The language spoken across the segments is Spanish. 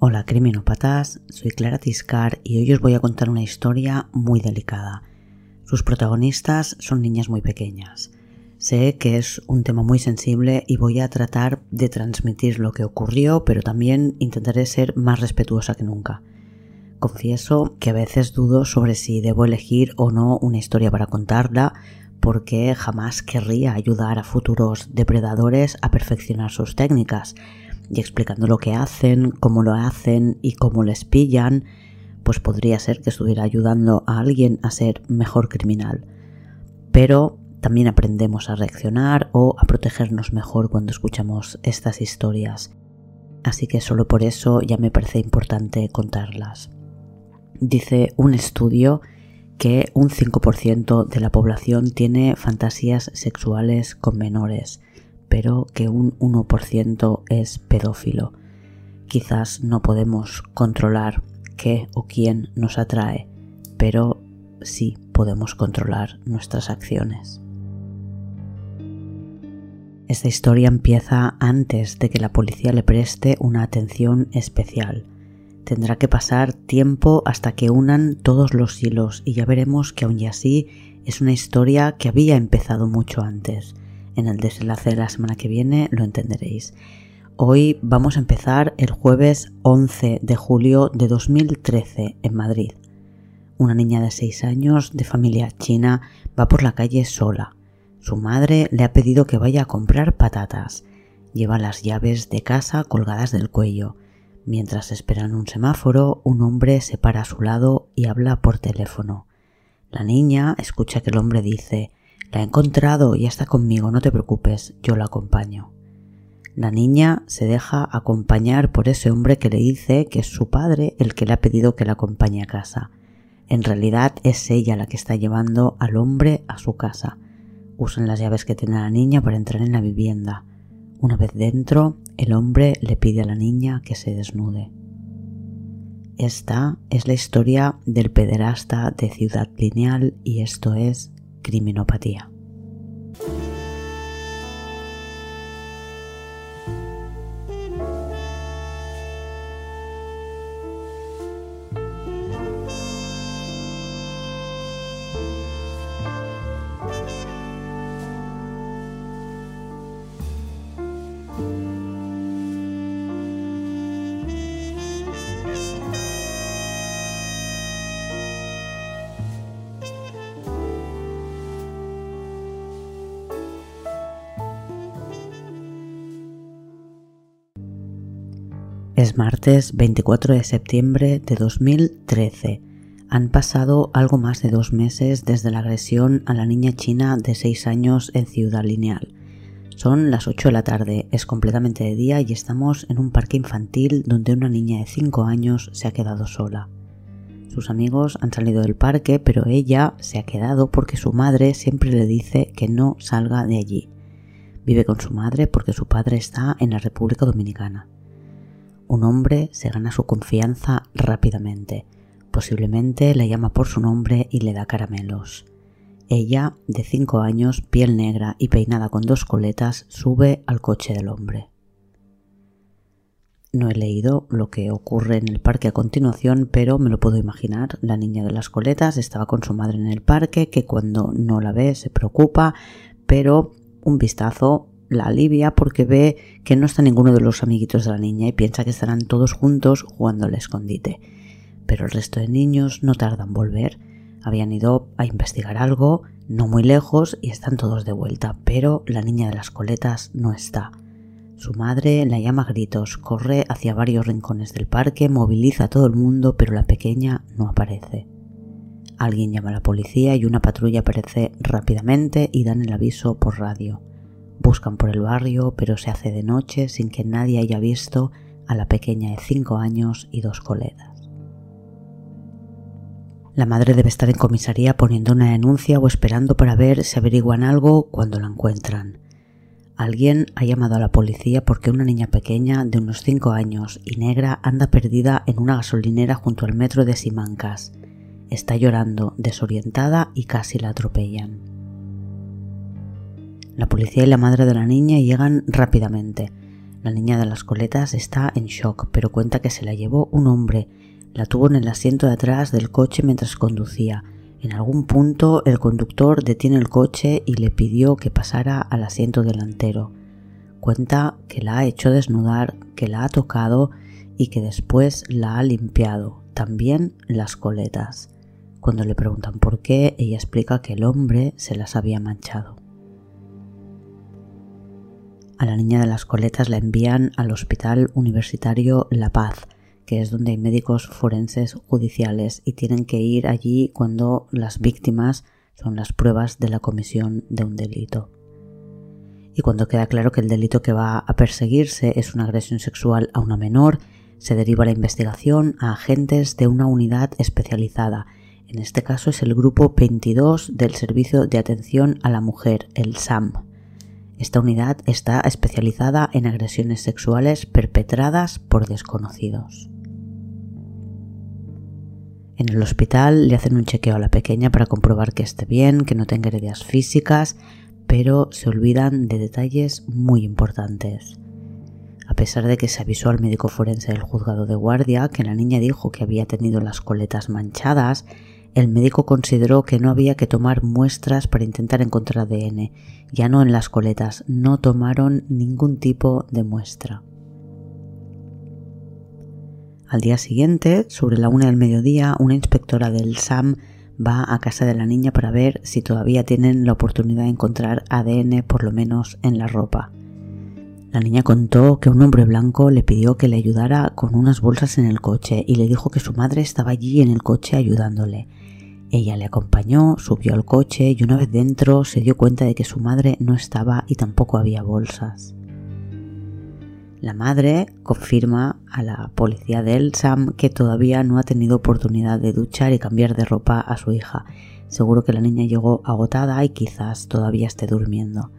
Hola criminópatas, soy Clara Tiscar y hoy os voy a contar una historia muy delicada. Sus protagonistas son niñas muy pequeñas. Sé que es un tema muy sensible y voy a tratar de transmitir lo que ocurrió, pero también intentaré ser más respetuosa que nunca. Confieso que a veces dudo sobre si debo elegir o no una historia para contarla, porque jamás querría ayudar a futuros depredadores a perfeccionar sus técnicas, y explicando lo que hacen, cómo lo hacen y cómo les pillan, pues podría ser que estuviera ayudando a alguien a ser mejor criminal. Pero también aprendemos a reaccionar o a protegernos mejor cuando escuchamos estas historias. Así que solo por eso ya me parece importante contarlas. Dice un estudio que un 5% de la población tiene fantasías sexuales con menores pero que un 1% es pedófilo. Quizás no podemos controlar qué o quién nos atrae, pero sí podemos controlar nuestras acciones. Esta historia empieza antes de que la policía le preste una atención especial. Tendrá que pasar tiempo hasta que unan todos los hilos y ya veremos que aun y así es una historia que había empezado mucho antes en el desenlace de la semana que viene lo entenderéis. Hoy vamos a empezar el jueves 11 de julio de 2013 en Madrid. Una niña de 6 años de familia china va por la calle sola. Su madre le ha pedido que vaya a comprar patatas. Lleva las llaves de casa colgadas del cuello. Mientras esperan un semáforo, un hombre se para a su lado y habla por teléfono. La niña escucha que el hombre dice la he encontrado y está conmigo, no te preocupes, yo la acompaño. La niña se deja acompañar por ese hombre que le dice que es su padre el que le ha pedido que la acompañe a casa. En realidad es ella la que está llevando al hombre a su casa. Usan las llaves que tiene la niña para entrar en la vivienda. Una vez dentro, el hombre le pide a la niña que se desnude. Esta es la historia del pederasta de Ciudad Lineal y esto es criminopatía. Es martes 24 de septiembre de 2013. Han pasado algo más de dos meses desde la agresión a la niña china de 6 años en Ciudad Lineal. Son las 8 de la tarde, es completamente de día y estamos en un parque infantil donde una niña de 5 años se ha quedado sola. Sus amigos han salido del parque, pero ella se ha quedado porque su madre siempre le dice que no salga de allí. Vive con su madre porque su padre está en la República Dominicana. Un hombre se gana su confianza rápidamente. Posiblemente la llama por su nombre y le da caramelos. Ella, de cinco años, piel negra y peinada con dos coletas, sube al coche del hombre. No he leído lo que ocurre en el parque a continuación, pero me lo puedo imaginar. La niña de las coletas estaba con su madre en el parque, que cuando no la ve se preocupa, pero un vistazo la alivia porque ve que no está ninguno de los amiguitos de la niña y piensa que estarán todos juntos jugando al escondite. Pero el resto de niños no tardan en volver. Habían ido a investigar algo, no muy lejos, y están todos de vuelta, pero la niña de las coletas no está. Su madre la llama a gritos, corre hacia varios rincones del parque, moviliza a todo el mundo, pero la pequeña no aparece. Alguien llama a la policía y una patrulla aparece rápidamente y dan el aviso por radio. Buscan por el barrio, pero se hace de noche sin que nadie haya visto a la pequeña de 5 años y dos coletas. La madre debe estar en comisaría poniendo una denuncia o esperando para ver si averiguan algo cuando la encuentran. Alguien ha llamado a la policía porque una niña pequeña de unos 5 años y negra anda perdida en una gasolinera junto al metro de Simancas. Está llorando, desorientada y casi la atropellan. La policía y la madre de la niña llegan rápidamente. La niña de las coletas está en shock, pero cuenta que se la llevó un hombre. La tuvo en el asiento de atrás del coche mientras conducía. En algún punto el conductor detiene el coche y le pidió que pasara al asiento delantero. Cuenta que la ha hecho desnudar, que la ha tocado y que después la ha limpiado, también las coletas. Cuando le preguntan por qué, ella explica que el hombre se las había manchado. A la niña de las coletas la envían al Hospital Universitario La Paz, que es donde hay médicos forenses judiciales y tienen que ir allí cuando las víctimas son las pruebas de la comisión de un delito. Y cuando queda claro que el delito que va a perseguirse es una agresión sexual a una menor, se deriva la investigación a agentes de una unidad especializada. En este caso es el grupo 22 del Servicio de Atención a la Mujer, el SAM. Esta unidad está especializada en agresiones sexuales perpetradas por desconocidos. En el hospital le hacen un chequeo a la pequeña para comprobar que esté bien, que no tenga heridas físicas, pero se olvidan de detalles muy importantes. A pesar de que se avisó al médico forense del juzgado de guardia que la niña dijo que había tenido las coletas manchadas, el médico consideró que no había que tomar muestras para intentar encontrar ADN. Ya no en las coletas, no tomaron ningún tipo de muestra. Al día siguiente, sobre la una del mediodía, una inspectora del SAM va a casa de la niña para ver si todavía tienen la oportunidad de encontrar ADN por lo menos en la ropa. La niña contó que un hombre blanco le pidió que le ayudara con unas bolsas en el coche y le dijo que su madre estaba allí en el coche ayudándole. Ella le acompañó, subió al coche y una vez dentro se dio cuenta de que su madre no estaba y tampoco había bolsas. La madre confirma a la policía del Sam que todavía no ha tenido oportunidad de duchar y cambiar de ropa a su hija. Seguro que la niña llegó agotada y quizás todavía esté durmiendo.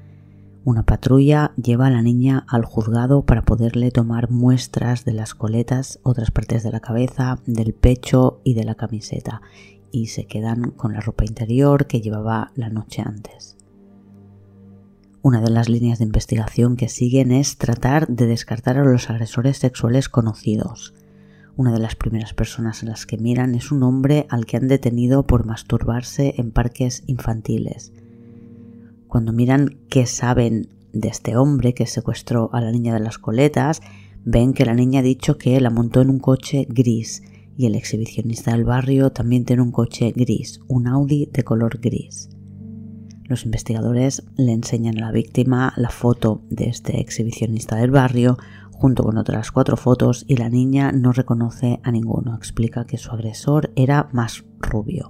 Una patrulla lleva a la niña al juzgado para poderle tomar muestras de las coletas, otras partes de la cabeza, del pecho y de la camiseta y se quedan con la ropa interior que llevaba la noche antes. Una de las líneas de investigación que siguen es tratar de descartar a los agresores sexuales conocidos. Una de las primeras personas en las que miran es un hombre al que han detenido por masturbarse en parques infantiles. Cuando miran qué saben de este hombre que secuestró a la niña de las coletas, ven que la niña ha dicho que la montó en un coche gris y el exhibicionista del barrio también tiene un coche gris, un Audi de color gris. Los investigadores le enseñan a la víctima la foto de este exhibicionista del barrio junto con otras cuatro fotos y la niña no reconoce a ninguno. Explica que su agresor era más rubio.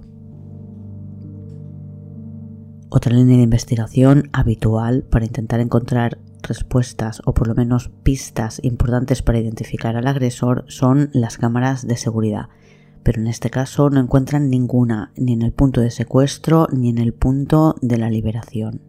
Otra línea de investigación habitual para intentar encontrar respuestas o por lo menos pistas importantes para identificar al agresor son las cámaras de seguridad, pero en este caso no encuentran ninguna ni en el punto de secuestro ni en el punto de la liberación.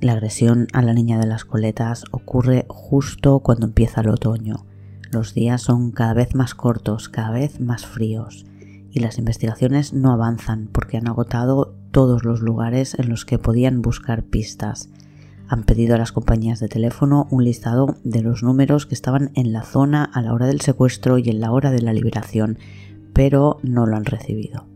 La agresión a la niña de las coletas ocurre justo cuando empieza el otoño. Los días son cada vez más cortos, cada vez más fríos, y las investigaciones no avanzan porque han agotado todos los lugares en los que podían buscar pistas. Han pedido a las compañías de teléfono un listado de los números que estaban en la zona a la hora del secuestro y en la hora de la liberación, pero no lo han recibido.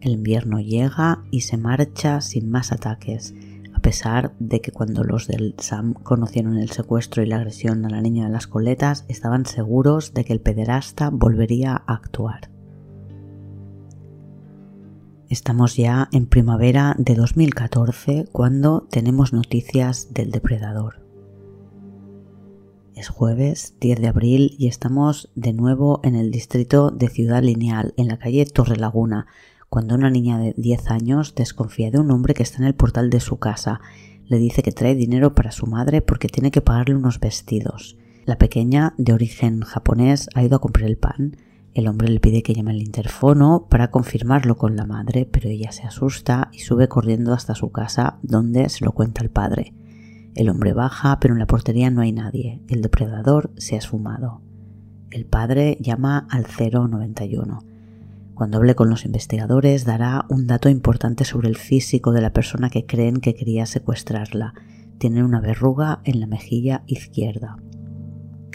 El invierno llega y se marcha sin más ataques, a pesar de que cuando los del SAM conocieron el secuestro y la agresión a la niña de las coletas estaban seguros de que el pederasta volvería a actuar. Estamos ya en primavera de 2014 cuando tenemos noticias del depredador. Es jueves 10 de abril y estamos de nuevo en el distrito de Ciudad Lineal, en la calle Torre Laguna, cuando una niña de 10 años desconfía de un hombre que está en el portal de su casa. Le dice que trae dinero para su madre porque tiene que pagarle unos vestidos. La pequeña, de origen japonés, ha ido a comprar el pan el hombre le pide que llame al interfono para confirmarlo con la madre, pero ella se asusta y sube corriendo hasta su casa donde se lo cuenta el padre. El hombre baja, pero en la portería no hay nadie. El depredador se ha esfumado. El padre llama al 091. Cuando hable con los investigadores dará un dato importante sobre el físico de la persona que creen que quería secuestrarla. tiene una verruga en la mejilla izquierda.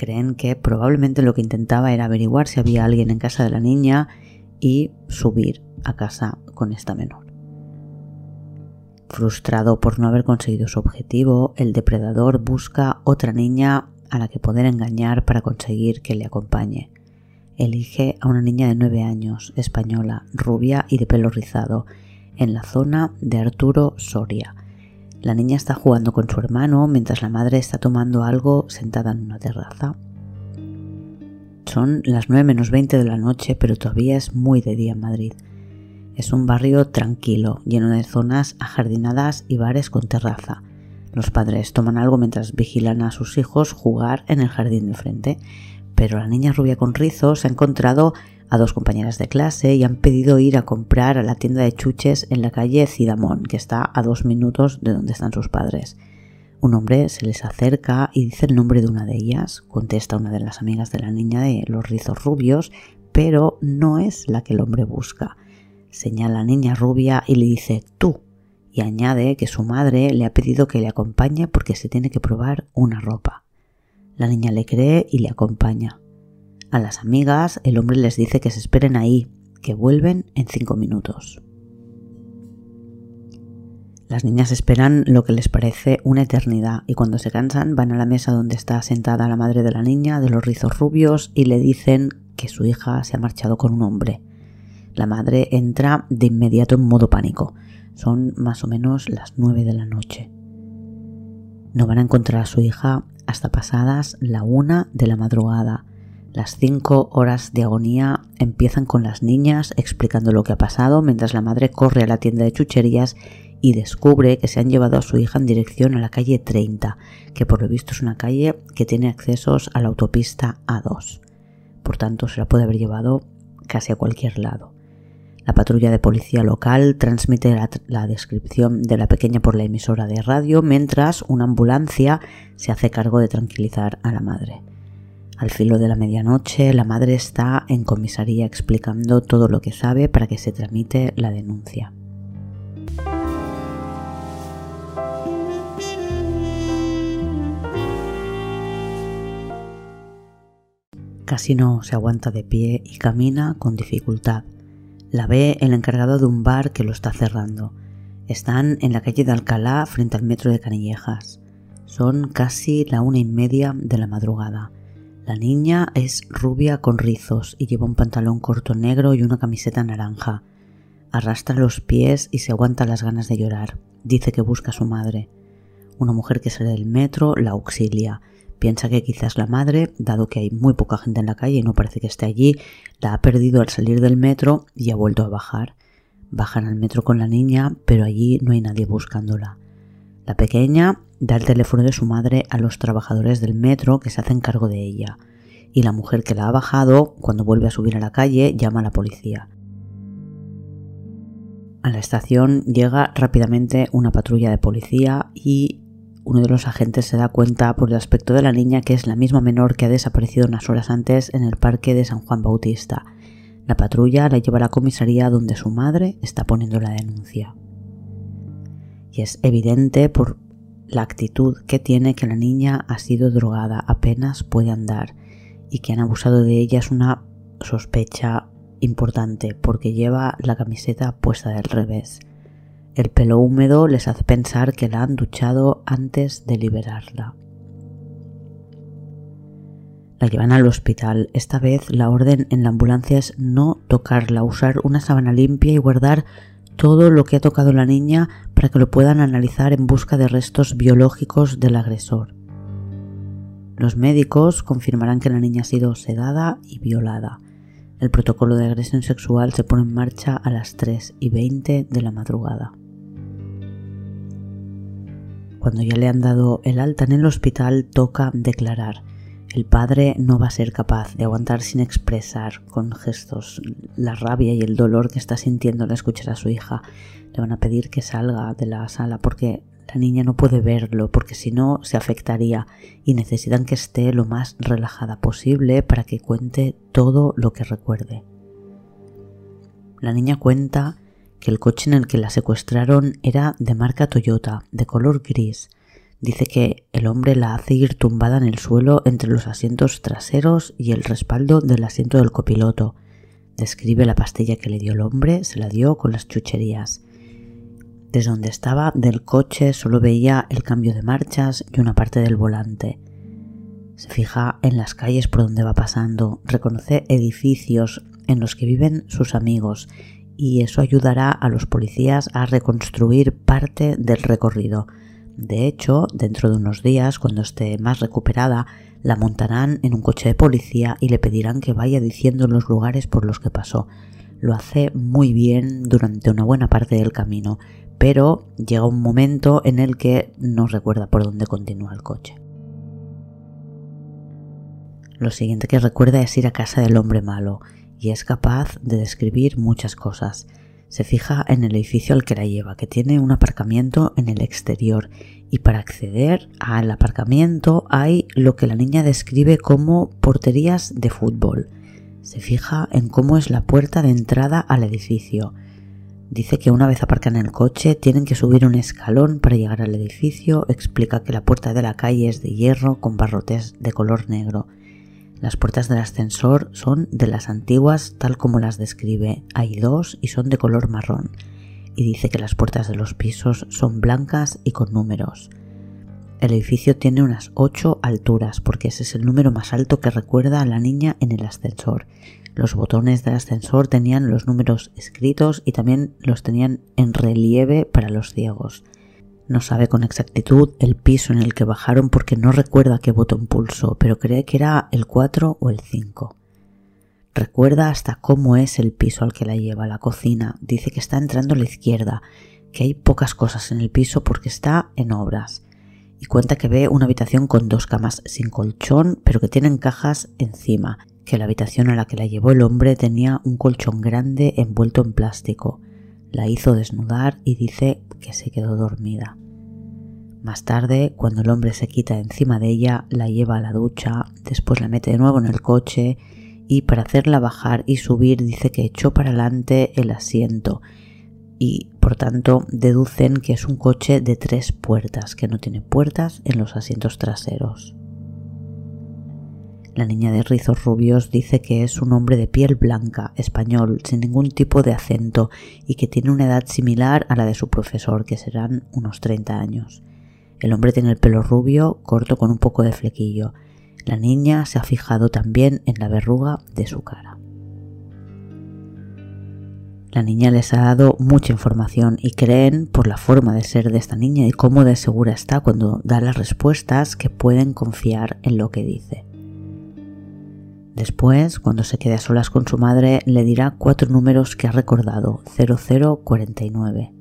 Creen que probablemente lo que intentaba era averiguar si había alguien en casa de la niña y subir a casa con esta menor. Frustrado por no haber conseguido su objetivo, el depredador busca otra niña a la que poder engañar para conseguir que le acompañe. Elige a una niña de 9 años, española, rubia y de pelo rizado, en la zona de Arturo Soria. La niña está jugando con su hermano mientras la madre está tomando algo sentada en una terraza. Son las 9 menos 20 de la noche, pero todavía es muy de día en Madrid. Es un barrio tranquilo, lleno de zonas ajardinadas y bares con terraza. Los padres toman algo mientras vigilan a sus hijos jugar en el jardín de frente, pero la niña rubia con rizos ha encontrado a dos compañeras de clase y han pedido ir a comprar a la tienda de chuches en la calle Cidamón, que está a dos minutos de donde están sus padres. Un hombre se les acerca y dice el nombre de una de ellas, contesta una de las amigas de la niña de los rizos rubios, pero no es la que el hombre busca señala a la niña rubia y le dice tú, y añade que su madre le ha pedido que le acompañe porque se tiene que probar una ropa. La niña le cree y le acompaña. A las amigas el hombre les dice que se esperen ahí, que vuelven en cinco minutos. Las niñas esperan lo que les parece una eternidad y cuando se cansan van a la mesa donde está sentada la madre de la niña de los rizos rubios y le dicen que su hija se ha marchado con un hombre la madre entra de inmediato en modo pánico. Son más o menos las nueve de la noche. No van a encontrar a su hija hasta pasadas la una de la madrugada. Las cinco horas de agonía empiezan con las niñas explicando lo que ha pasado mientras la madre corre a la tienda de chucherías y descubre que se han llevado a su hija en dirección a la calle 30, que por lo visto es una calle que tiene accesos a la autopista A2. Por tanto, se la puede haber llevado casi a cualquier lado. La patrulla de policía local transmite la, descripción de la pequeña por la emisora de radio mientras una ambulancia se hace cargo de tranquilizar a la madre. Al filo de la medianoche, la madre está en comisaría explicando todo lo que sabe para que se tramite la denuncia. Casi no se aguanta de pie y camina con dificultad. La ve el encargado de un bar que lo está cerrando. Están en la calle de Alcalá frente al metro de Canillejas. Son casi la una y media de la madrugada. La niña es rubia con rizos y lleva un pantalón corto negro y una camiseta naranja. Arrastra los pies y se aguanta las ganas de llorar. Dice que busca a su madre. Una mujer que sale del metro la auxilia Piensa que quizás la madre, dado que hay muy poca gente en la calle y no parece que esté allí, la ha perdido al salir del metro y ha vuelto a bajar. Bajan al metro con la niña, pero allí no hay nadie buscándola. La pequeña da el teléfono de su madre a los trabajadores del metro que se hacen cargo de ella, y la mujer que la ha bajado, cuando vuelve a subir a la calle, llama a la policía. A la estación llega rápidamente una patrulla de policía y uno de los agentes se da cuenta por el aspecto de la niña que es la misma menor que ha desaparecido unas horas antes en el parque de San Juan Bautista. La patrulla la lleva a la comisaría donde su madre está poniendo la denuncia. Y es evidente por la actitud que tiene que la niña ha sido drogada, apenas puede andar y que han abusado de ella es una sospecha importante porque lleva la camiseta puesta del revés. El pelo húmedo les hace pensar que la han duchado antes de liberarla. La llevan al hospital. Esta vez la orden en la ambulancia es no tocarla, usar una sábana limpia y guardar todo lo que ha tocado la niña para que lo puedan analizar en busca de restos biológicos del agresor. Los médicos confirmarán que la niña ha sido sedada y violada. El protocolo de agresión sexual se pone en marcha a las 3 y 20 de la madrugada. Cuando ya le han dado el alta en el hospital, toca declarar. El padre no va a ser capaz de aguantar sin expresar con gestos la rabia y el dolor que está sintiendo al escuchar a su hija. Le van a pedir que salga de la sala porque la niña no puede verlo, porque si no se afectaría y necesitan que esté lo más relajada posible para que cuente todo lo que recuerde. La niña cuenta que el coche en el que la secuestraron era de marca Toyota, de color gris. Dice que el hombre la hace ir tumbada en el suelo entre los asientos traseros y el respaldo del asiento del copiloto. Describe la pastilla que le dio el hombre, se la dio con las chucherías. Desde donde estaba del coche solo veía el cambio de marchas y una parte del volante. Se fija en las calles por donde va pasando, reconoce edificios en los que viven sus amigos y eso ayudará a los policías a reconstruir parte del recorrido. De hecho, dentro de unos días, cuando esté más recuperada, la montarán en un coche de policía y le pedirán que vaya diciendo los lugares por los que pasó. Lo hace muy bien durante una buena parte del camino, pero llega un momento en el que no recuerda por dónde continúa el coche. Lo siguiente que recuerda es ir a casa del hombre malo, y es capaz de describir muchas cosas se fija en el edificio al que la lleva, que tiene un aparcamiento en el exterior y para acceder al aparcamiento hay lo que la niña describe como porterías de fútbol. Se fija en cómo es la puerta de entrada al edificio. Dice que una vez aparcan el coche tienen que subir un escalón para llegar al edificio, explica que la puerta de la calle es de hierro con barrotes de color negro las puertas del ascensor son de las antiguas tal como las describe. Hay dos y son de color marrón. Y dice que las puertas de los pisos son blancas y con números. El edificio tiene unas ocho alturas porque ese es el número más alto que recuerda a la niña en el ascensor. Los botones del ascensor tenían los números escritos y también los tenían en relieve para los ciegos. No sabe con exactitud el piso en el que bajaron porque no recuerda qué botón pulsó, pero cree que era el 4 o el 5. Recuerda hasta cómo es el piso al que la lleva, la cocina. Dice que está entrando a la izquierda, que hay pocas cosas en el piso porque está en obras. Y cuenta que ve una habitación con dos camas sin colchón, pero que tienen cajas encima, que la habitación a la que la llevó el hombre tenía un colchón grande envuelto en plástico. La hizo desnudar y dice que se quedó dormida. Más tarde, cuando el hombre se quita encima de ella, la lleva a la ducha, después la mete de nuevo en el coche y para hacerla bajar y subir dice que echó para adelante el asiento y por tanto deducen que es un coche de tres puertas, que no tiene puertas en los asientos traseros. La niña de rizos rubios dice que es un hombre de piel blanca, español, sin ningún tipo de acento y que tiene una edad similar a la de su profesor, que serán unos 30 años. El hombre tiene el pelo rubio, corto con un poco de flequillo. La niña se ha fijado también en la verruga de su cara. La niña les ha dado mucha información y creen, por la forma de ser de esta niña y cómo de segura está cuando da las respuestas, que pueden confiar en lo que dice. Después, cuando se quede a solas con su madre, le dirá cuatro números que ha recordado, 0049.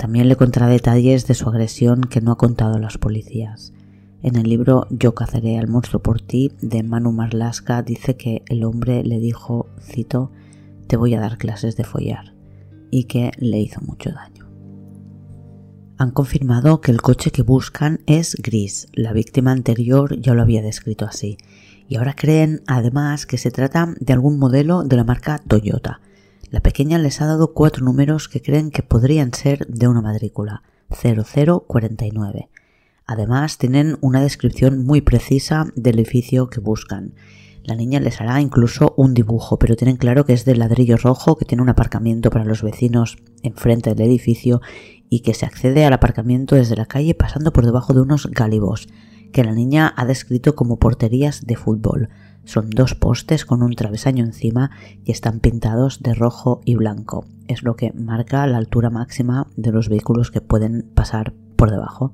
También le contará detalles de su agresión que no ha contado a los policías. En el libro Yo cazaré al monstruo por ti de Manu Marlaska dice que el hombre le dijo, cito, te voy a dar clases de follar, y que le hizo mucho daño. Han confirmado que el coche que buscan es gris, la víctima anterior ya lo había descrito así, y ahora creen además que se trata de algún modelo de la marca Toyota, la pequeña les ha dado cuatro números que creen que podrían ser de una matrícula, 0049. Además, tienen una descripción muy precisa del edificio que buscan. La niña les hará incluso un dibujo, pero tienen claro que es de ladrillo rojo, que tiene un aparcamiento para los vecinos enfrente del edificio y que se accede al aparcamiento desde la calle pasando por debajo de unos gálibos, que la niña ha descrito como porterías de fútbol. Son dos postes con un travesaño encima y están pintados de rojo y blanco. Es lo que marca la altura máxima de los vehículos que pueden pasar por debajo.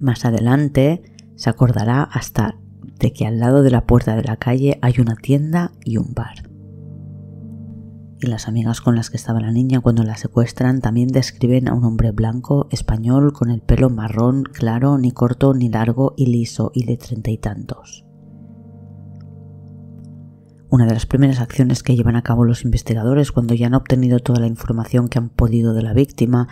Más adelante se acordará hasta de que al lado de la puerta de la calle hay una tienda y un bar. Y las amigas con las que estaba la niña cuando la secuestran también describen a un hombre blanco, español, con el pelo marrón, claro, ni corto ni largo y liso y de treinta y tantos. Una de las primeras acciones que llevan a cabo los investigadores cuando ya han obtenido toda la información que han podido de la víctima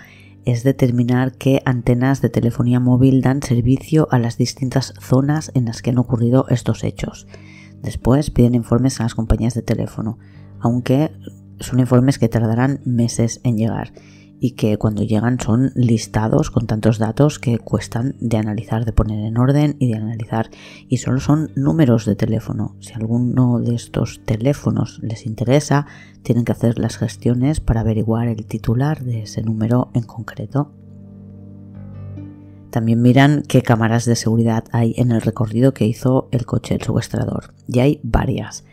es determinar qué antenas de telefonía móvil dan servicio a las distintas zonas en las que han ocurrido estos hechos. Después piden informes a las compañías de teléfono, aunque son informes que tardarán meses en llegar. y que cuando llegan son listados con tantos datos que cuestan de analizar, de poner en orden y de analizar. Y solo son números de teléfono. Si alguno de estos teléfonos les interesa, tienen que hacer las gestiones para averiguar el titular de ese número en concreto. También miran qué cámaras de seguridad hay en el recorrido que hizo el coche del secuestrador. Y hay varias.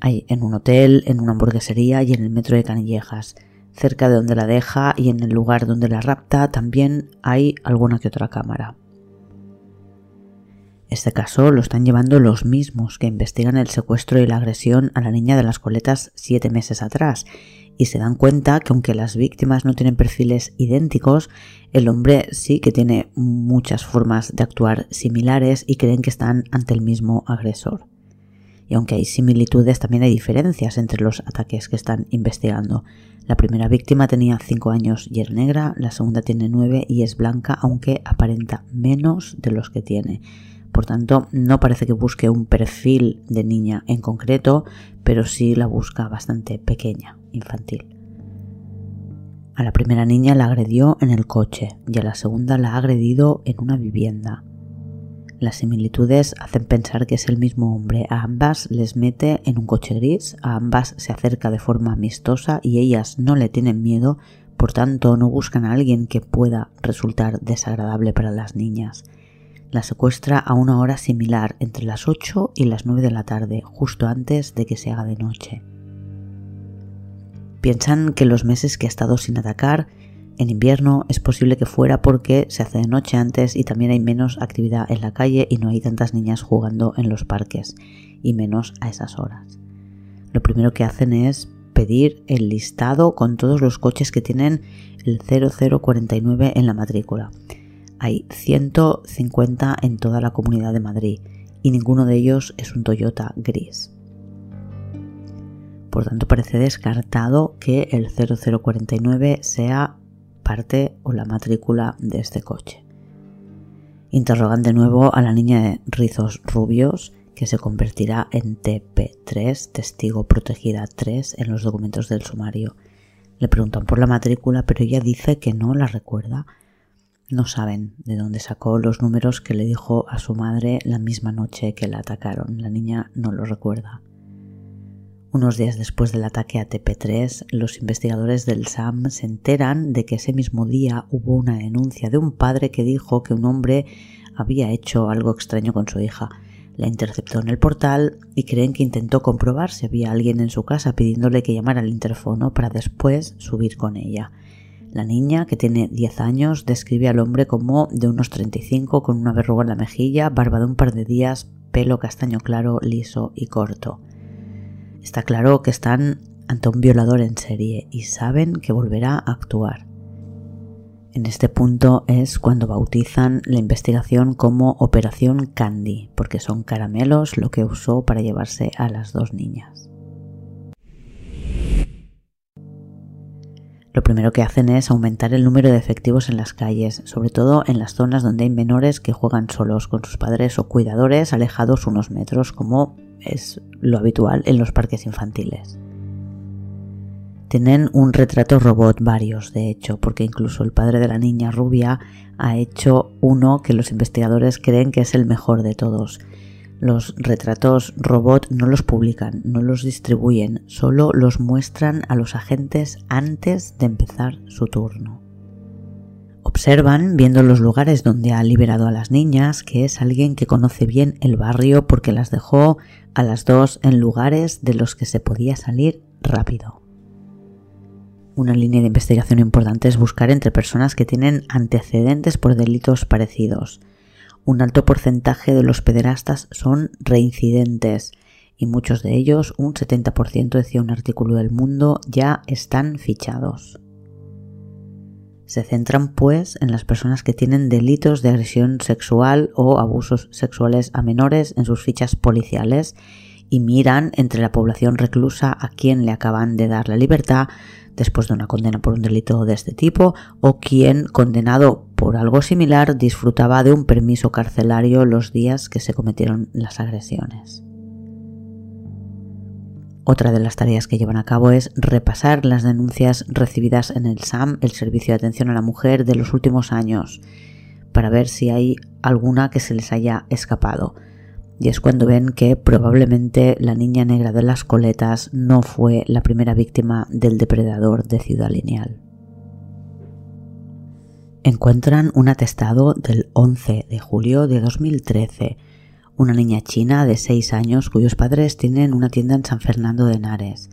Hay en un hotel, en una hamburguesería y en el metro de Canillejas cerca de donde la deja y en el lugar donde la rapta también hay alguna que otra cámara. Este caso lo están llevando los mismos que investigan el secuestro y la agresión a la niña de las coletas siete meses atrás y se dan cuenta que aunque las víctimas no tienen perfiles idénticos, el hombre sí que tiene muchas formas de actuar similares y creen que están ante el mismo agresor. Y aunque hay similitudes, también hay diferencias entre los ataques que están investigando. La primera víctima tenía 5 años y era negra, la segunda tiene 9 y es blanca, aunque aparenta menos de los que tiene. Por tanto, no parece que busque un perfil de niña en concreto, pero sí la busca bastante pequeña, infantil. A la primera niña la agredió en el coche y a la segunda la ha agredido en una vivienda. Las similitudes hacen pensar que es el mismo hombre. A ambas les mete en un coche gris, a ambas se acerca de forma amistosa y ellas no le tienen miedo, por tanto no buscan a alguien que pueda resultar desagradable para las niñas. La secuestra a una hora similar, entre las 8 y las 9 de la tarde, justo antes de que se haga de noche. Piensan que los meses que ha estado sin atacar en invierno es posible que fuera porque se hace de noche antes y también hay menos actividad en la calle y no hay tantas niñas jugando en los parques y menos a esas horas. Lo primero que hacen es pedir el listado con todos los coches que tienen el 0049 en la matrícula. Hay 150 en toda la comunidad de Madrid y ninguno de ellos es un Toyota gris. Por tanto, parece descartado que el 0049 sea parte o la matrícula de este coche. Interrogan de nuevo a la niña de rizos rubios, que se convertirá en TP3, testigo protegida 3, en los documentos del sumario. Le preguntan por la matrícula, pero ella dice que no la recuerda. No saben de dónde sacó los números que le dijo a su madre la misma noche que la atacaron. La niña no lo recuerda. Unos días después del ataque a TP3, los investigadores del SAM se enteran de que ese mismo día hubo una denuncia de un padre que dijo que un hombre había hecho algo extraño con su hija. La interceptó en el portal y creen que intentó comprobar si había alguien en su casa pidiéndole que llamara al interfono para después subir con ella. La niña, que tiene 10 años, describe al hombre como de unos 35 con una verruga en la mejilla, barba de un par de días, pelo castaño claro, liso y corto. Está claro que están ante un violador en serie y saben que volverá a actuar. En este punto es cuando bautizan la investigación como Operación Candy, porque son caramelos lo que usó para llevarse a las dos niñas. Lo primero que hacen es aumentar el número de efectivos en las calles, sobre todo en las zonas donde hay menores que juegan solos con sus padres o cuidadores alejados unos metros, como es lo habitual en los parques infantiles. Tienen un retrato robot, varios de hecho, porque incluso el padre de la niña rubia ha hecho uno que los investigadores creen que es el mejor de todos. Los retratos robot no los publican, no los distribuyen, solo los muestran a los agentes antes de empezar su turno. Observan, viendo los lugares donde ha liberado a las niñas, que es alguien que conoce bien el barrio porque las dejó a las dos en lugares de los que se podía salir rápido. Una línea de investigación importante es buscar entre personas que tienen antecedentes por delitos parecidos. Un alto porcentaje de los pederastas son reincidentes y muchos de ellos, un 70% decía un artículo del mundo, ya están fichados. Se centran pues en las personas que tienen delitos de agresión sexual o abusos sexuales a menores en sus fichas policiales y miran entre la población reclusa a quien le acaban de dar la libertad después de una condena por un delito de este tipo o quien, condenado por algo similar, disfrutaba de un permiso carcelario los días que se cometieron las agresiones. Otra de las tareas que llevan a cabo es repasar las denuncias recibidas en el SAM, el Servicio de Atención a la Mujer, de los últimos años, para ver si hay alguna que se les haya escapado. Y es cuando ven que probablemente la niña negra de las coletas no fue la primera víctima del depredador de Ciudad Lineal. Encuentran un atestado del 11 de julio de 2013, una niña china de 6 años cuyos padres tienen una tienda en San Fernando de Henares.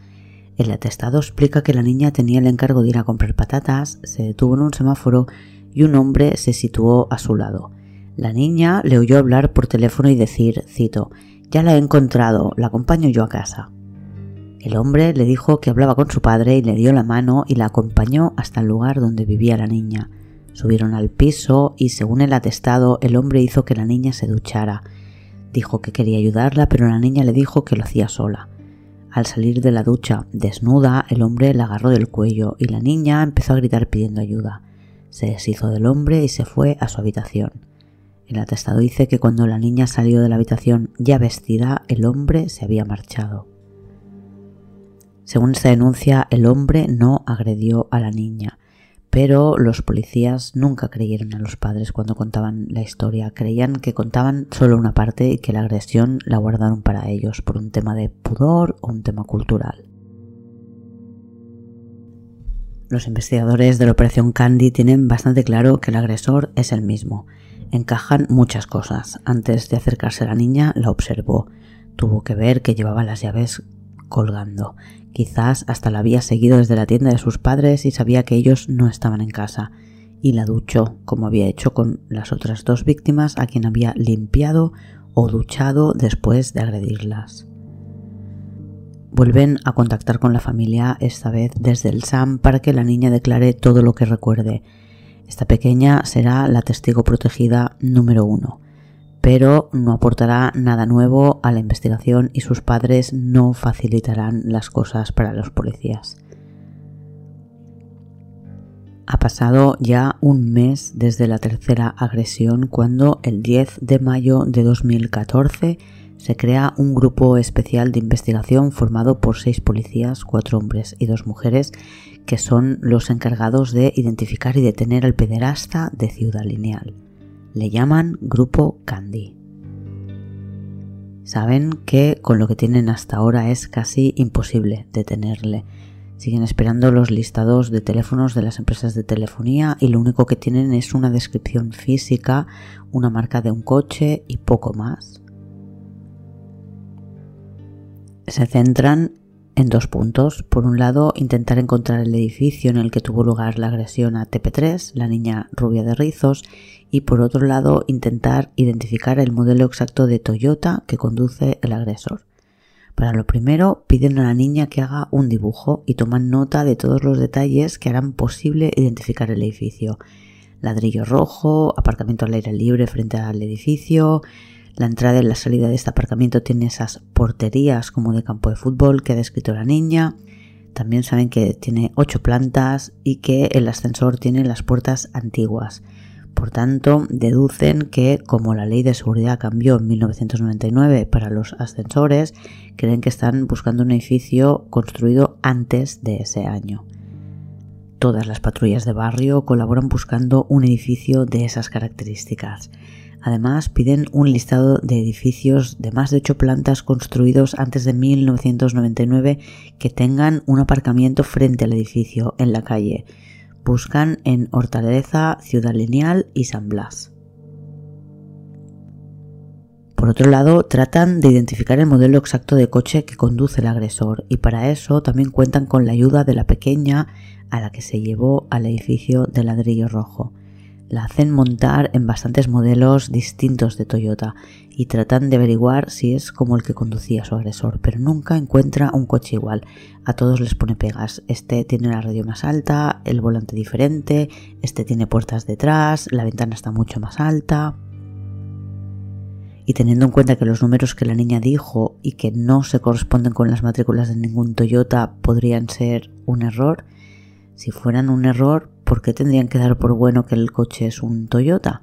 El atestado explica que la niña tenía el encargo de ir a comprar patatas, se detuvo en un semáforo y un hombre se situó a su lado. La niña le oyó hablar por teléfono y decir, cito, Ya la he encontrado, la acompaño yo a casa. El hombre le dijo que hablaba con su padre y le dio la mano y la acompañó hasta el lugar donde vivía la niña. Subieron al piso y, según el atestado, el hombre hizo que la niña se duchara. Dijo que quería ayudarla, pero la niña le dijo que lo hacía sola. Al salir de la ducha, desnuda, el hombre la agarró del cuello y la niña empezó a gritar pidiendo ayuda. Se deshizo del hombre y se fue a su habitación. El atestado dice que cuando la niña salió de la habitación ya vestida, el hombre se había marchado. Según esta denuncia, el hombre no agredió a la niña, pero los policías nunca creyeron a los padres cuando contaban la historia, creían que contaban solo una parte y que la agresión la guardaron para ellos por un tema de pudor o un tema cultural. Los investigadores de la Operación Candy tienen bastante claro que el agresor es el mismo encajan muchas cosas. Antes de acercarse a la niña, la observó. Tuvo que ver que llevaba las llaves colgando. Quizás hasta la había seguido desde la tienda de sus padres y sabía que ellos no estaban en casa. Y la duchó, como había hecho con las otras dos víctimas a quien había limpiado o duchado después de agredirlas. Vuelven a contactar con la familia, esta vez desde el SAM, para que la niña declare todo lo que recuerde esta pequeña será la testigo protegida número uno, pero no aportará nada nuevo a la investigación y sus padres no facilitarán las cosas para los policías. Ha pasado ya un mes desde la tercera agresión cuando el 10 de mayo de 2014 se crea un grupo especial de investigación formado por seis policías, cuatro hombres y dos mujeres, que son los encargados de identificar y detener al pederasta de Ciudad Lineal. Le llaman Grupo Candy. Saben que con lo que tienen hasta ahora es casi imposible detenerle. Siguen esperando los listados de teléfonos de las empresas de telefonía y lo único que tienen es una descripción física, una marca de un coche y poco más se centran en dos puntos. Por un lado, intentar encontrar el edificio en el que tuvo lugar la agresión a TP3, la niña rubia de rizos, y por otro lado, intentar identificar el modelo exacto de Toyota que conduce el agresor. Para lo primero, piden a la niña que haga un dibujo y toman nota de todos los detalles que harán posible identificar el edificio. Ladrillo rojo, aparcamiento al aire libre frente al edificio, la entrada y la salida de este aparcamiento tiene esas porterías como de campo de fútbol que ha descrito la niña. También saben que tiene ocho plantas y que el ascensor tiene las puertas antiguas. Por tanto, deducen que como la ley de seguridad cambió en 1999 para los ascensores, creen que están buscando un edificio construido antes de ese año. Todas las patrullas de barrio colaboran buscando un edificio de esas características. Además, piden un listado de edificios de más de ocho plantas construidos antes de 1999 que tengan un aparcamiento frente al edificio en la calle. Buscan en Hortaleza, Ciudad Lineal y San Blas. Por otro lado, tratan de identificar el modelo exacto de coche que conduce el agresor y para eso también cuentan con la ayuda de la pequeña a la que se llevó al edificio de ladrillo rojo la hacen montar en bastantes modelos distintos de Toyota y tratan de averiguar si es como el que conducía su agresor, pero nunca encuentra un coche igual. A todos les pone pegas. Este tiene la radio más alta, el volante diferente, este tiene puertas detrás, la ventana está mucho más alta. Y teniendo en cuenta que los números que la niña dijo y que no se corresponden con las matrículas de ningún Toyota podrían ser un error, si fueran un error, ¿por qué tendrían que dar por bueno que el coche es un Toyota?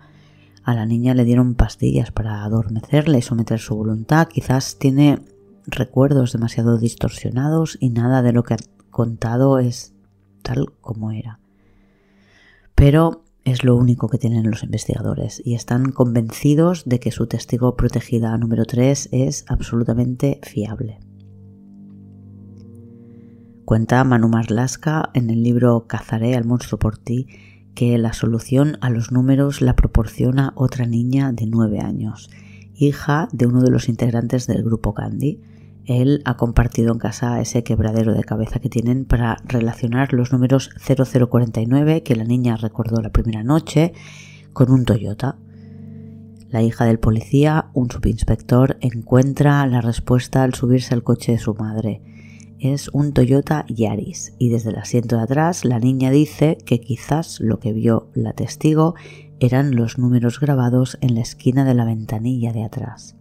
A la niña le dieron pastillas para adormecerle y someter su voluntad. Quizás tiene recuerdos demasiado distorsionados y nada de lo que ha contado es tal como era. Pero es lo único que tienen los investigadores y están convencidos de que su testigo protegida número 3 es absolutamente fiable. Cuenta Manu Marlaska en el libro Cazaré al monstruo por ti que la solución a los números la proporciona otra niña de 9 años, hija de uno de los integrantes del grupo Candy. Él ha compartido en casa ese quebradero de cabeza que tienen para relacionar los números 0049 que la niña recordó la primera noche con un Toyota. La hija del policía, un subinspector, encuentra la respuesta al subirse al coche de su madre es un Toyota Yaris y desde el asiento de atrás la niña dice que quizás lo que vio la testigo eran los números grabados en la esquina de la ventanilla de atrás.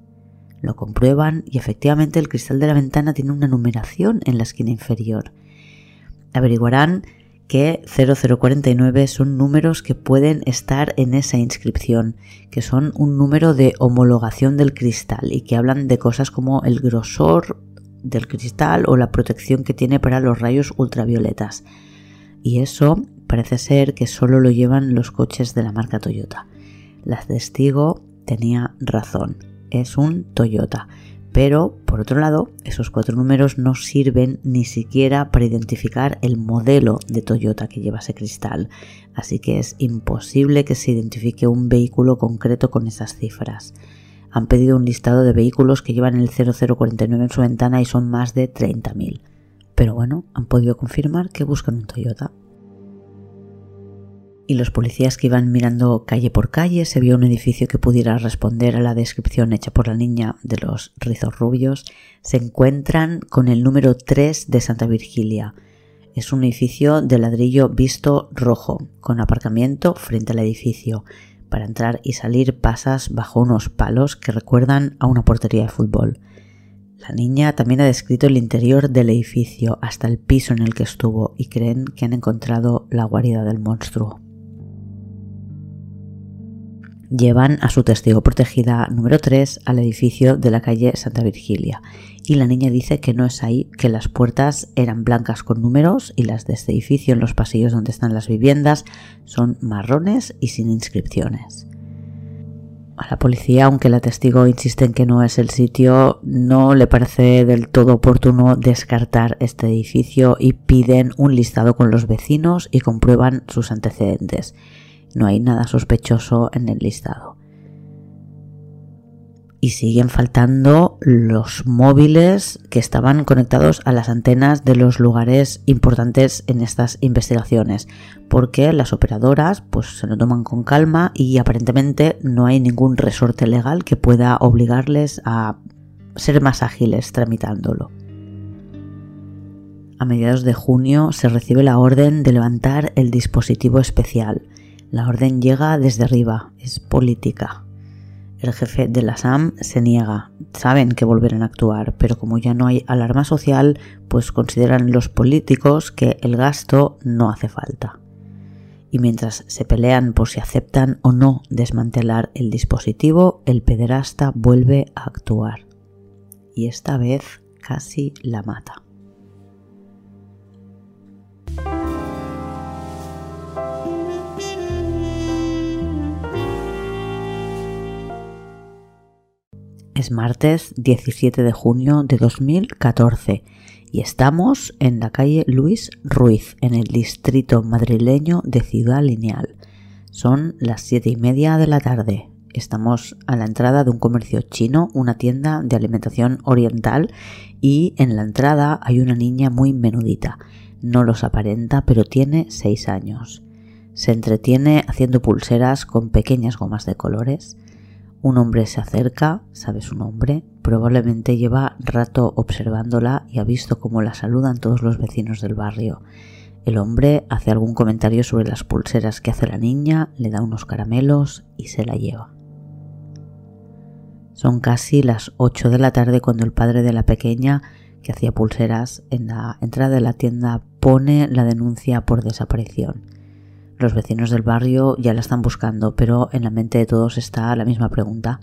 Lo comprueban y efectivamente el cristal de la ventana tiene una numeración en la esquina inferior. Averiguarán que 0049 son números que pueden estar en esa inscripción, que son un número de homologación del cristal y que hablan de cosas como el grosor del cristal o la protección que tiene para los rayos ultravioletas. Y eso parece ser que solo lo llevan los coches de la marca Toyota. La testigo tenía razón, es un Toyota. Pero, por otro lado, esos cuatro números no sirven ni siquiera para identificar el modelo de Toyota que lleva ese cristal, así que es imposible que se identifique un vehículo concreto con esas cifras han pedido un listado de vehículos que llevan el 0049 en su ventana y son más de 30.000. Pero bueno, han podido confirmar que buscan un Toyota. Y los policías que iban mirando calle por calle se vio un edificio que pudiera responder a la descripción hecha por la niña de los rizos rubios. Se encuentran con el número 3 de Santa Virgilia. Es un edificio de ladrillo visto rojo, con aparcamiento frente al edificio. Para entrar y salir pasas bajo unos palos que recuerdan a una portería de fútbol. La niña también ha descrito el interior del edificio hasta el piso en el que estuvo y creen que han encontrado la guarida del monstruo llevan a su testigo protegida número 3 al edificio de la calle Santa Virgilia y la niña dice que no es ahí, que las puertas eran blancas con números y las de este edificio en los pasillos donde están las viviendas son marrones y sin inscripciones. A la policía, aunque la testigo insiste en que no es el sitio, no le parece del todo oportuno descartar este edificio y piden un listado con los vecinos y comprueban sus antecedentes. No hay nada sospechoso en el listado. Y siguen faltando los móviles que estaban conectados a las antenas de los lugares importantes en estas investigaciones, porque las operadoras pues se lo toman con calma y aparentemente no hay ningún resorte legal que pueda obligarles a ser más ágiles tramitándolo. A mediados de junio se recibe la orden de levantar el dispositivo especial la orden llega desde arriba, es política. El jefe de la SAM se niega, saben que volverán a actuar, pero como ya no hay alarma social, pues consideran los políticos que el gasto no hace falta. Y mientras se pelean por si aceptan o no desmantelar el dispositivo, el pederasta vuelve a actuar. Y esta vez casi la mata. Es martes 17 de junio de 2014 y estamos en la calle Luis Ruiz, en el distrito madrileño de Ciudad Lineal. Son las siete y media de la tarde. Estamos a la entrada de un comercio chino, una tienda de alimentación oriental y en la entrada hay una niña muy menudita. No los aparenta, pero tiene seis años. Se entretiene haciendo pulseras con pequeñas gomas de colores. Un hombre se acerca, sabe su nombre, probablemente lleva rato observándola y ha visto cómo la saludan todos los vecinos del barrio. El hombre hace algún comentario sobre las pulseras que hace la niña, le da unos caramelos y se la lleva. Son casi las 8 de la tarde cuando el padre de la pequeña, que hacía pulseras, en la entrada de la tienda pone la denuncia por desaparición. Los vecinos del barrio ya la están buscando, pero en la mente de todos está la misma pregunta.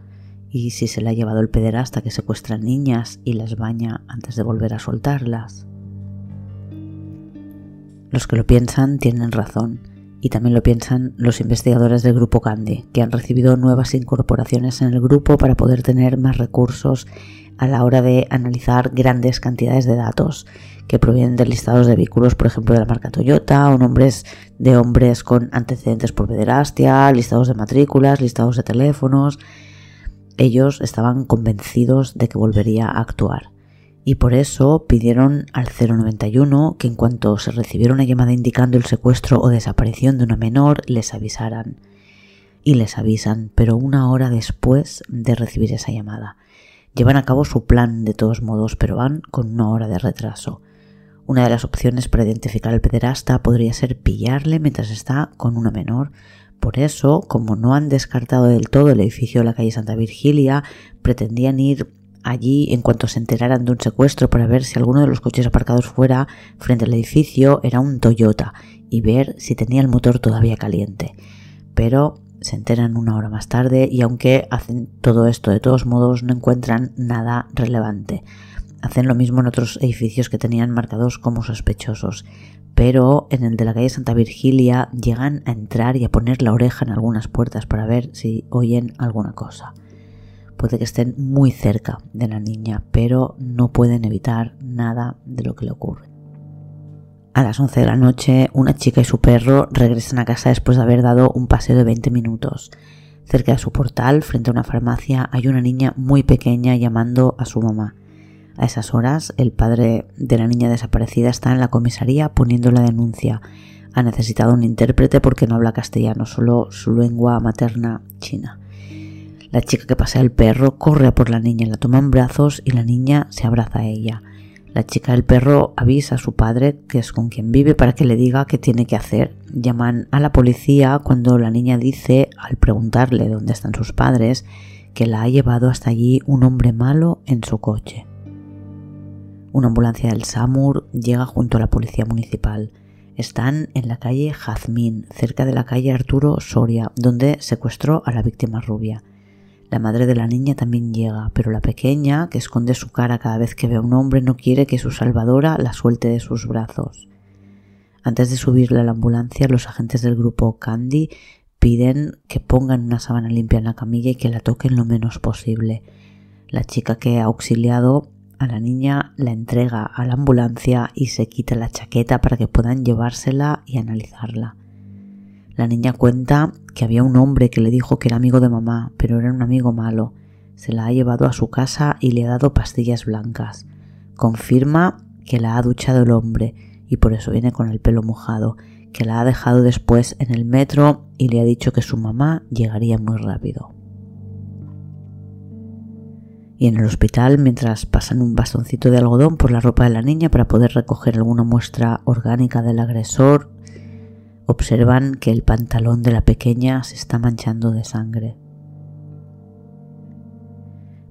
y si se le ha llevado el pederasta que secuestra niñas y las baña antes de volver a soltarlas. Los que lo piensan tienen razón, y también lo piensan los investigadores del grupo Candy, que han recibido nuevas incorporaciones en el grupo para poder tener más recursos a la hora de analizar grandes cantidades de datos que provienen de listados de vehículos, por ejemplo, de la marca Toyota, o nombres de hombres con antecedentes por pederastia, listados de matrículas, listados de teléfonos. Ellos estaban convencidos de que volvería a actuar y por eso pidieron al 091 que en cuanto se recibiera una llamada indicando el secuestro o desaparición de una menor les avisaran. Y les avisan, pero una hora después de recibir esa llamada. Llevan a cabo su plan de todos modos, pero van con una hora de retraso. Una de las opciones para identificar al pederasta podría ser pillarle mientras está con una menor. Por eso, como no han descartado del todo el edificio de la calle Santa Virgilia, pretendían ir allí en cuanto se enteraran de un secuestro para ver si alguno de los coches aparcados fuera frente al edificio era un Toyota y ver si tenía el motor todavía caliente. Pero se enteran una hora más tarde y aunque hacen todo esto de todos modos no encuentran nada relevante. Hacen lo mismo en otros edificios que tenían marcados como sospechosos, pero en el de la calle Santa Virgilia llegan a entrar y a poner la oreja en algunas puertas para ver si oyen alguna cosa. Puede que estén muy cerca de la niña, pero no pueden evitar nada de lo que le ocurre. A las 11 de la noche, una chica y su perro regresan a casa después de haber dado un paseo de 20 minutos. Cerca de su portal, frente a una farmacia, hay una niña muy pequeña llamando a su mamá. A esas horas, el padre de la niña desaparecida está en la comisaría poniendo la denuncia. Ha necesitado un intérprete porque no habla castellano, solo su lengua materna china. La chica que pasea el perro corre a por la niña, la toma en brazos y la niña se abraza a ella. La chica del perro avisa a su padre, que es con quien vive, para que le diga qué tiene que hacer. Llaman a la policía cuando la niña dice, al preguntarle dónde están sus padres, que la ha llevado hasta allí un hombre malo en su coche. Una ambulancia del SAMUR llega junto a la policía municipal. Están en la calle Jazmín, cerca de la calle Arturo Soria, donde secuestró a la víctima rubia. La madre de la niña también llega, pero la pequeña, que esconde su cara cada vez que ve a un hombre, no quiere que su salvadora la suelte de sus brazos. Antes de subirle a la ambulancia, los agentes del grupo Candy piden que pongan una sábana limpia en la camilla y que la toquen lo menos posible. La chica que ha auxiliado a la niña la entrega a la ambulancia y se quita la chaqueta para que puedan llevársela y analizarla. La niña cuenta que había un hombre que le dijo que era amigo de mamá, pero era un amigo malo. Se la ha llevado a su casa y le ha dado pastillas blancas. Confirma que la ha duchado el hombre y por eso viene con el pelo mojado, que la ha dejado después en el metro y le ha dicho que su mamá llegaría muy rápido. Y en el hospital, mientras pasan un bastoncito de algodón por la ropa de la niña para poder recoger alguna muestra orgánica del agresor, observan que el pantalón de la pequeña se está manchando de sangre.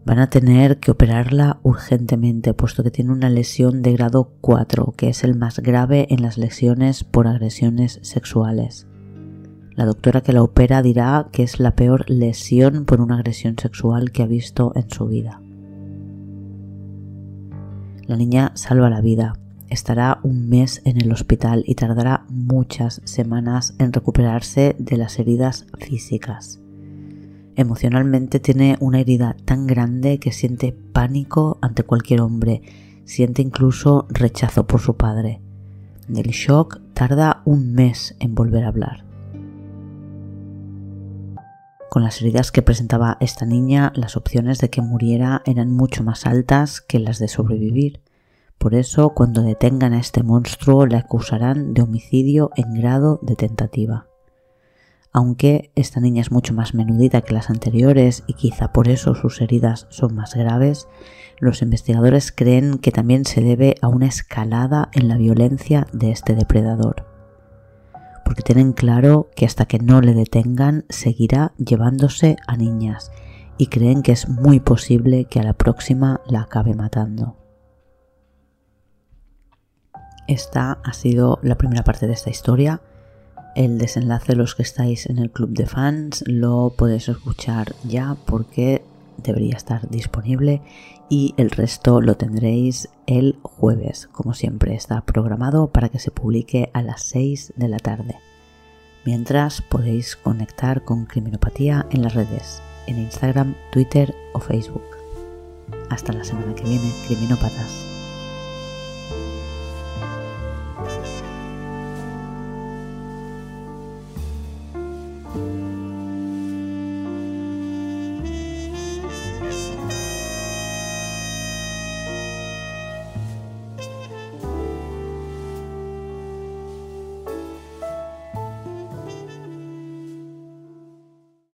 Van a tener que operarla urgentemente puesto que tiene una lesión de grado 4, que es el más grave en las lesiones por agresiones sexuales. La doctora que la opera dirá que es la peor lesión por una agresión sexual que ha visto en su vida. La niña salva la vida, estará un mes en el hospital y tardará muchas semanas en recuperarse de las heridas físicas. Emocionalmente tiene una herida tan grande que siente pánico ante cualquier hombre, siente incluso rechazo por su padre. Del shock tarda un mes en volver a hablar. Con las heridas que presentaba esta niña, las opciones de que muriera eran mucho más altas que las de sobrevivir. Por eso, cuando detengan a este monstruo, le acusarán de homicidio en grado de tentativa. Aunque esta niña es mucho más menudita que las anteriores y quizá por eso sus heridas son más graves, los investigadores creen que también se debe a una escalada en la violencia de este depredador. Porque tienen claro que hasta que no le detengan seguirá llevándose a niñas y creen que es muy posible que a la próxima la acabe matando. Esta ha sido la primera parte de esta historia. El desenlace, los que estáis en el club de fans, lo podéis escuchar ya porque debería estar disponible y el resto lo tendréis el jueves, como siempre está programado para que se publique a las 6 de la tarde. Mientras podéis conectar con Criminopatía en las redes, en Instagram, Twitter o Facebook. Hasta la semana que viene, criminópatas.